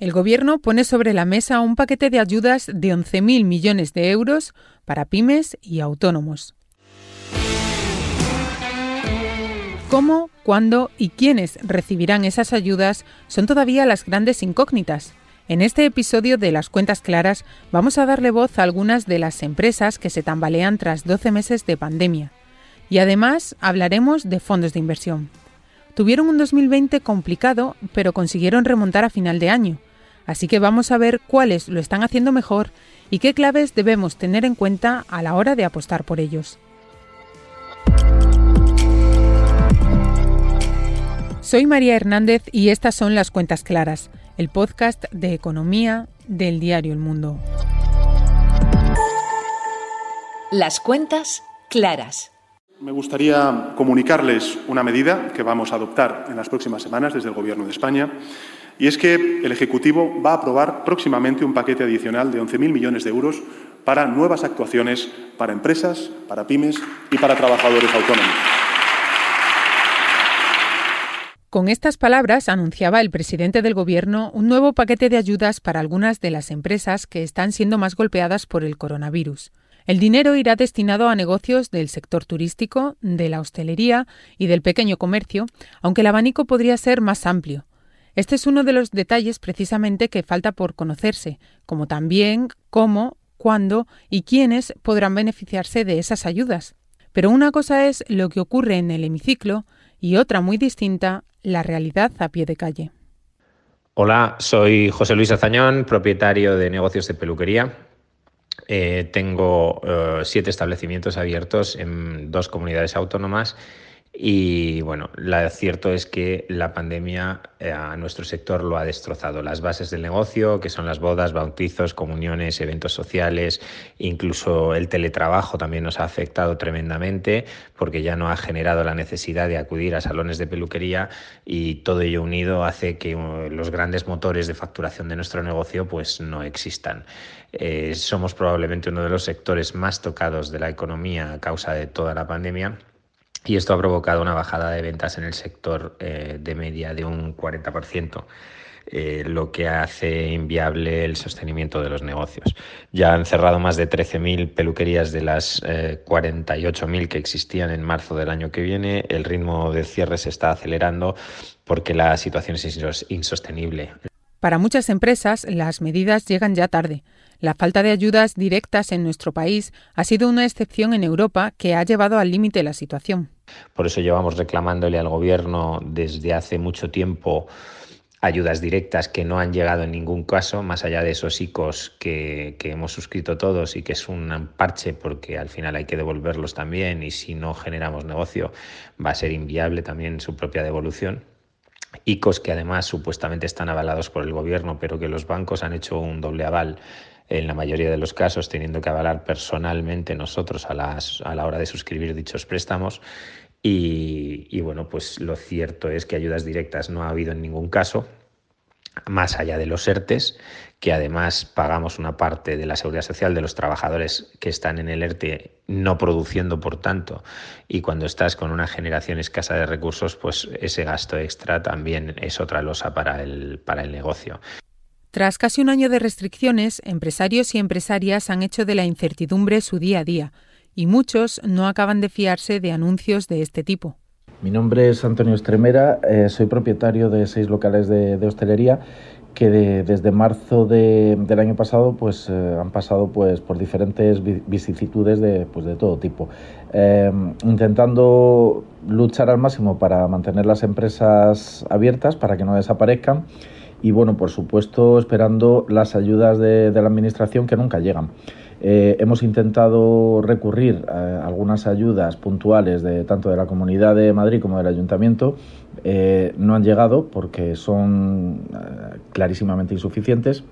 El Gobierno pone sobre la mesa un paquete de ayudas de 11.000 millones de euros para pymes y autónomos. ¿Cómo, cuándo y quiénes recibirán esas ayudas son todavía las grandes incógnitas. En este episodio de Las Cuentas Claras vamos a darle voz a algunas de las empresas que se tambalean tras 12 meses de pandemia. Y además hablaremos de fondos de inversión. Tuvieron un 2020 complicado, pero consiguieron remontar a final de año. Así que vamos a ver cuáles lo están haciendo mejor y qué claves debemos tener en cuenta a la hora de apostar por ellos. Soy María Hernández y estas son las Cuentas Claras el podcast de economía del diario El Mundo. Las cuentas claras. Me gustaría comunicarles una medida que vamos a adoptar en las próximas semanas desde el Gobierno de España, y es que el Ejecutivo va a aprobar próximamente un paquete adicional de 11.000 millones de euros para nuevas actuaciones para empresas, para pymes y para trabajadores autónomos. Con estas palabras anunciaba el presidente del Gobierno un nuevo paquete de ayudas para algunas de las empresas que están siendo más golpeadas por el coronavirus. El dinero irá destinado a negocios del sector turístico, de la hostelería y del pequeño comercio, aunque el abanico podría ser más amplio. Este es uno de los detalles precisamente que falta por conocerse, como también cómo, cuándo y quiénes podrán beneficiarse de esas ayudas. Pero una cosa es lo que ocurre en el hemiciclo y otra muy distinta la realidad a pie de calle. Hola, soy José Luis Azañón, propietario de negocios de peluquería. Eh, tengo eh, siete establecimientos abiertos en dos comunidades autónomas y bueno, lo cierto es que la pandemia eh, a nuestro sector lo ha destrozado. Las bases del negocio, que son las bodas, bautizos, comuniones, eventos sociales, incluso el teletrabajo también nos ha afectado tremendamente porque ya no ha generado la necesidad de acudir a salones de peluquería y todo ello unido hace que uh, los grandes motores de facturación de nuestro negocio pues no existan. Eh, somos probablemente uno de los sectores más tocados de la economía a causa de toda la pandemia y esto ha provocado una bajada de ventas en el sector eh, de media de un 40%. Eh, lo que hace inviable el sostenimiento de los negocios. Ya han cerrado más de 13.000 peluquerías de las 48.000 eh, que existían en marzo del año que viene. El ritmo de cierre se está acelerando porque la situación es insostenible. Para muchas empresas, las medidas llegan ya tarde. La falta de ayudas directas en nuestro país ha sido una excepción en Europa que ha llevado al límite la situación. Por eso llevamos reclamándole al Gobierno desde hace mucho tiempo ayudas directas que no han llegado en ningún caso, más allá de esos ICOs que, que, hemos suscrito todos y que es un parche porque al final hay que devolverlos también y si no generamos negocio va a ser inviable también su propia devolución. ICOs que además supuestamente están avalados por el gobierno, pero que los bancos han hecho un doble aval en la mayoría de los casos teniendo que avalar personalmente nosotros a, las, a la hora de suscribir dichos préstamos. Y, y, bueno, pues lo cierto es que ayudas directas no ha habido en ningún caso, más allá de los ERTES, que además pagamos una parte de la seguridad social de los trabajadores que están en el ERTE no produciendo, por tanto, y cuando estás con una generación escasa de recursos, pues ese gasto extra también es otra losa para el, para el negocio. Tras casi un año de restricciones, empresarios y empresarias han hecho de la incertidumbre su día a día, y muchos no acaban de fiarse de anuncios de este tipo. Mi nombre es Antonio Estremera, eh, soy propietario de seis locales de, hostelería que desde marzo del año pasado pues eh, han pasado pues por diferentes vicisitudes de, pues, de todo tipo eh, intentando luchar al máximo para mantener las empresas abiertas para que no desaparezcan y bueno, por supuesto, esperando las ayudas de, la Administración que nunca llegan. Eh, hemos intentado recurrir a algunas ayudas puntuales de tanto de la Comunidad de Madrid como del Ayuntamiento. Eh, no han llegado porque son eh, clarísimamente insuficientes.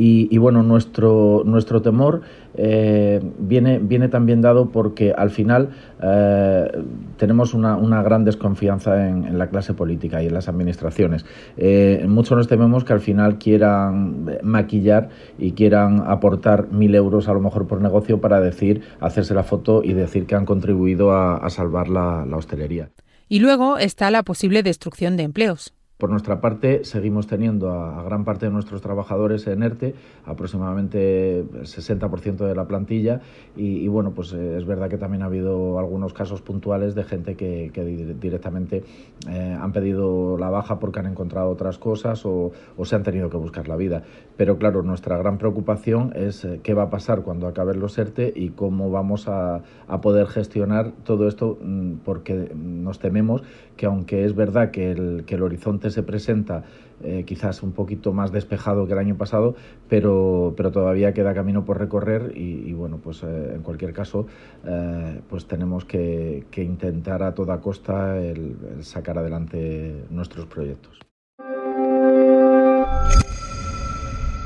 Y, bueno, nuestro, nuestro temor eh, viene, viene también dado porque al final eh, tenemos una, una, gran desconfianza en, la clase política y en las administraciones. Eh, muchos nos tememos que al final quieran maquillar y quieran aportar mil euros a lo mejor por negocio para decir, hacerse la foto y decir que han contribuido a, salvar la hostelería. Y luego está la posible destrucción de empleos. Por nuestra parte, seguimos teniendo a, gran parte de nuestros trabajadores en ERTE, aproximadamente el 60% de la plantilla, y, bueno, pues eh, es verdad que también ha habido algunos casos puntuales de gente que, directamente eh, han pedido la baja porque han encontrado otras cosas o, se han tenido que buscar la vida. Pero claro, nuestra gran preocupación es eh, qué va a pasar cuando acaben los ERTE y cómo vamos a, poder gestionar todo esto, mm, porque nos tememos que aunque es verdad que el horizonte se presenta eh, quizás un poquito más despejado que el año pasado, pero, pero todavía queda camino por recorrer y, bueno, pues eh, en cualquier caso, eh, pues tenemos que, intentar a toda costa el, sacar adelante nuestros proyectos.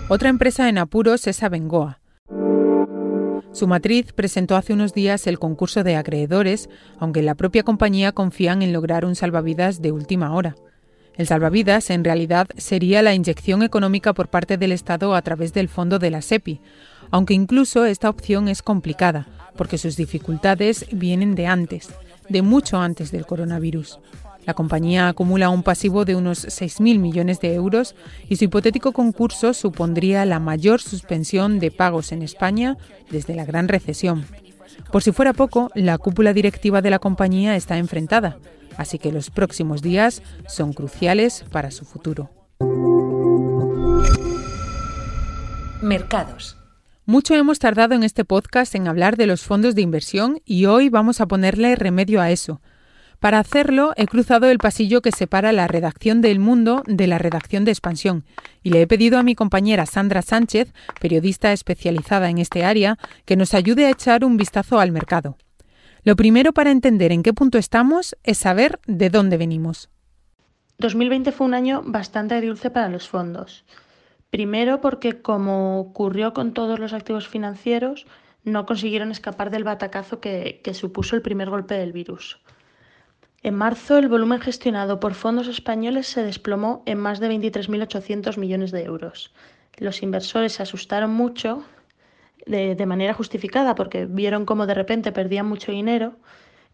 Otra empresa en apuros es Abengoa. Su matriz presentó hace unos días el concurso de acreedores, aunque la propia compañía confían en lograr un salvavidas de última hora. El salvavidas, en realidad, sería la inyección económica por parte del Estado a través del fondo de la SEPI, aunque incluso esta opción es complicada, porque sus dificultades vienen de antes, de mucho antes del coronavirus. La compañía acumula un pasivo de unos 6.000 millones de euros y su hipotético concurso supondría la mayor suspensión de pagos en España desde la gran recesión. Por si fuera poco, la cúpula directiva de la compañía está enfrentada, así que los próximos días son cruciales para su futuro. Mercados. Mucho hemos tardado en este podcast en hablar de los fondos de inversión y hoy vamos a ponerle remedio a eso para hacerlo, he cruzado el pasillo que separa la redacción del Mundo de la redacción de Expansión y le he pedido a mi compañera Sandra Sánchez, periodista especializada en este área, que nos ayude a echar un vistazo al mercado. Lo primero para entender en qué punto estamos es saber de dónde venimos. 2020 fue un año bastante dulce para los fondos. Primero porque, como ocurrió con todos los activos financieros, no consiguieron escapar del batacazo que, supuso el primer golpe del virus. En marzo, el volumen gestionado por fondos españoles se desplomó en más de 23.800 millones de euros. Los inversores se asustaron mucho, de, manera justificada, porque vieron cómo de repente perdían mucho dinero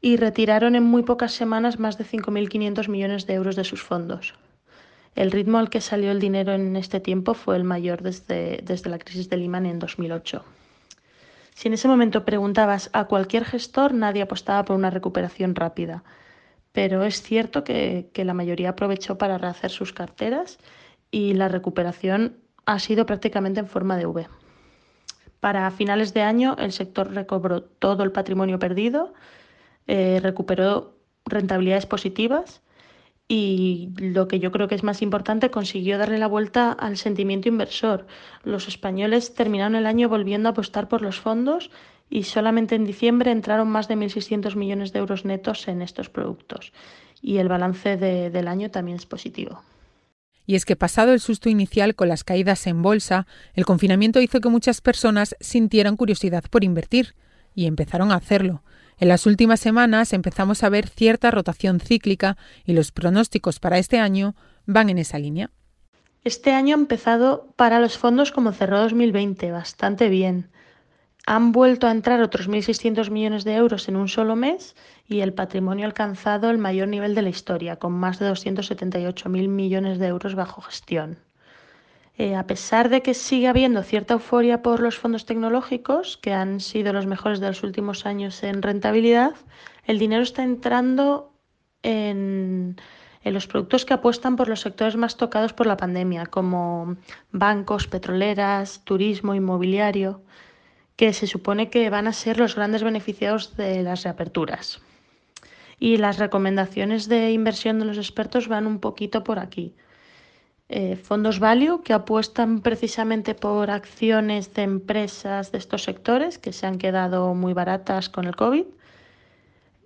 y retiraron en muy pocas semanas más de 5.500 millones de euros de sus fondos. El ritmo al que salió el dinero en este tiempo fue el mayor desde, desde la crisis de Lehman en 2008. Si en ese momento preguntabas a cualquier gestor, nadie apostaba por una recuperación rápida pero es cierto que, la mayoría aprovechó para rehacer sus carteras y la recuperación ha sido prácticamente en forma de V. Para finales de año el sector recobró todo el patrimonio perdido, eh, recuperó rentabilidades positivas y lo que yo creo que es más importante, consiguió darle la vuelta al sentimiento inversor. Los españoles terminaron el año volviendo a apostar por los fondos y solamente en diciembre entraron más de 1.600 millones de euros netos en estos productos. Y el balance del año también es positivo. Y es que pasado el susto inicial con las caídas en bolsa, el confinamiento hizo que muchas personas sintieran curiosidad por invertir y empezaron a hacerlo. En las últimas semanas empezamos a ver cierta rotación cíclica y los pronósticos para este año van en esa línea. Este año ha empezado para los fondos como cerró 2020, bastante bien han vuelto a entrar otros 1.600 millones de euros en un solo mes y el patrimonio ha alcanzado el mayor nivel de la historia, con más de 278.000 millones de euros bajo gestión. Eh, a pesar de que sigue habiendo cierta euforia por los fondos tecnológicos, que han sido los mejores de los últimos años en rentabilidad, el dinero está entrando en, en los productos que apuestan por los sectores más tocados por la pandemia, como bancos, petroleras, turismo, inmobiliario que se supone que van a ser los grandes beneficiados de las reaperturas. Y las recomendaciones de inversión de los expertos van un poquito por aquí. Eh, fondos value que apuestan precisamente por acciones de empresas de estos sectores que se han quedado muy baratas con el COVID.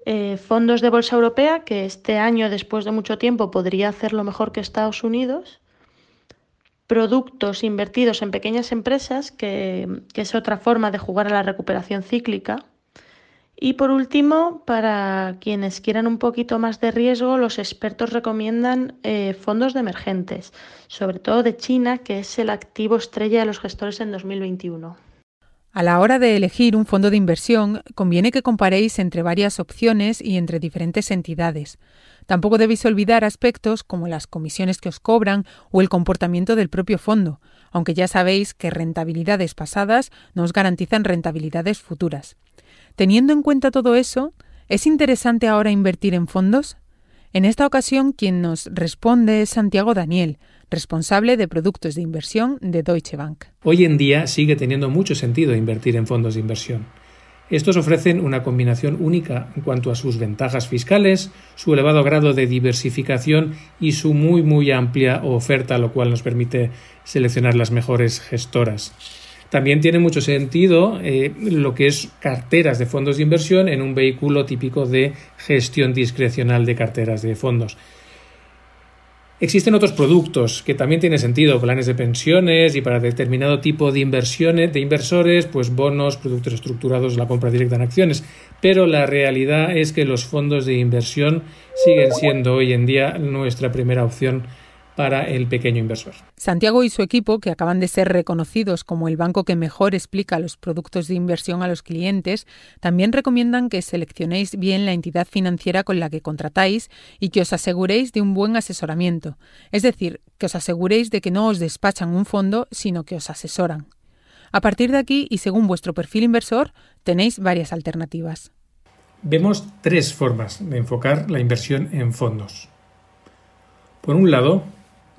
Eh, fondos de bolsa europea que este año, después de mucho tiempo, podría hacerlo mejor que Estados Unidos productos invertidos en pequeñas empresas, que, es otra forma de jugar a la recuperación cíclica. Y por último, para quienes quieran un poquito más de riesgo, los expertos recomiendan eh, fondos de emergentes, sobre todo de China, que es el activo estrella de los gestores en 2021. A la hora de elegir un fondo de inversión, conviene que comparéis entre varias opciones y entre diferentes entidades. Tampoco debéis olvidar aspectos como las comisiones que os cobran o el comportamiento del propio fondo, aunque ya sabéis que rentabilidades pasadas no os garantizan rentabilidades futuras. Teniendo en cuenta todo eso, ¿es interesante ahora invertir en fondos? En esta ocasión, quien nos responde es Santiago Daniel, responsable de productos de inversión de Deutsche Bank. Hoy en día sigue teniendo mucho sentido invertir en fondos de inversión. Estos ofrecen una combinación única en cuanto a sus ventajas fiscales, su elevado grado de diversificación y su muy muy amplia oferta, lo cual nos permite seleccionar las mejores gestoras. También tiene mucho sentido eh, lo que es carteras de fondos de inversión en un vehículo típico de gestión discrecional de carteras de fondos. Existen otros productos que también tienen sentido, planes de pensiones y para determinado tipo de inversiones, de inversores, pues bonos, productos estructurados, la compra directa en acciones. Pero la realidad es que los fondos de inversión siguen siendo hoy en día nuestra primera opción para el pequeño inversor. Santiago y su equipo, que acaban de ser reconocidos como el banco que mejor explica los productos de inversión a los clientes, también recomiendan que seleccionéis bien la entidad financiera con la que contratáis y que os aseguréis de un buen asesoramiento, es decir, que os aseguréis de que no os despachan un fondo, sino que os asesoran. A partir de aquí, y según vuestro perfil inversor, tenéis varias alternativas. Vemos tres formas de enfocar la inversión en fondos. Por un lado,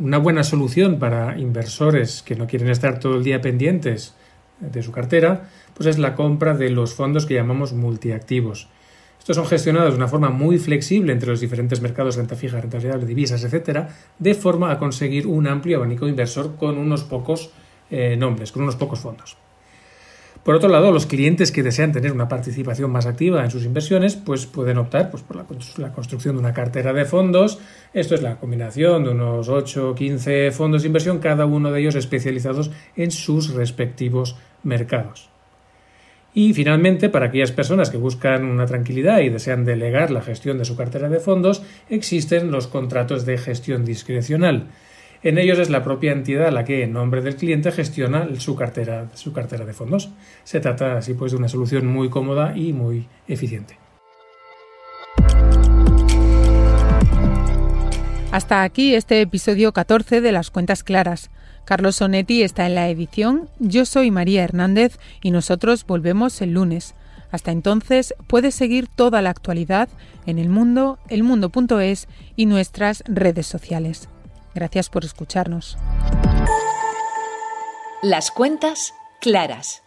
una buena solución para inversores que no quieren estar todo el día pendientes de su cartera, pues es la compra de los fondos que llamamos multiactivos. Estos son gestionados de una forma muy flexible entre los diferentes mercados, renta fija, renta variable, divisas, etcétera, de forma a conseguir un amplio abanico inversor con unos pocos eh, nombres, con unos pocos fondos. Por otro lado, los clientes que desean tener una participación más activa en sus inversiones, pues pueden optar pues, por la, construcción de una cartera de fondos. Esto es la combinación de unos 8 o 15 fondos de inversión, cada uno de ellos especializados en sus respectivos mercados. Y finalmente, para aquellas personas que buscan una tranquilidad y desean delegar la gestión de su cartera de fondos, existen los contratos de gestión discrecional. En ellos es la propia entidad la que, en nombre del cliente, gestiona su cartera, su cartera de fondos. Se trata así pues de una solución muy cómoda y muy eficiente. Hasta aquí este episodio 14 de Las Cuentas Claras. Carlos Sonetti está en la edición, yo soy María Hernández y nosotros volvemos el lunes. Hasta entonces puedes seguir toda la actualidad en el mundo, elmundo.es y nuestras redes sociales. Gracias por escucharnos. Las cuentas claras.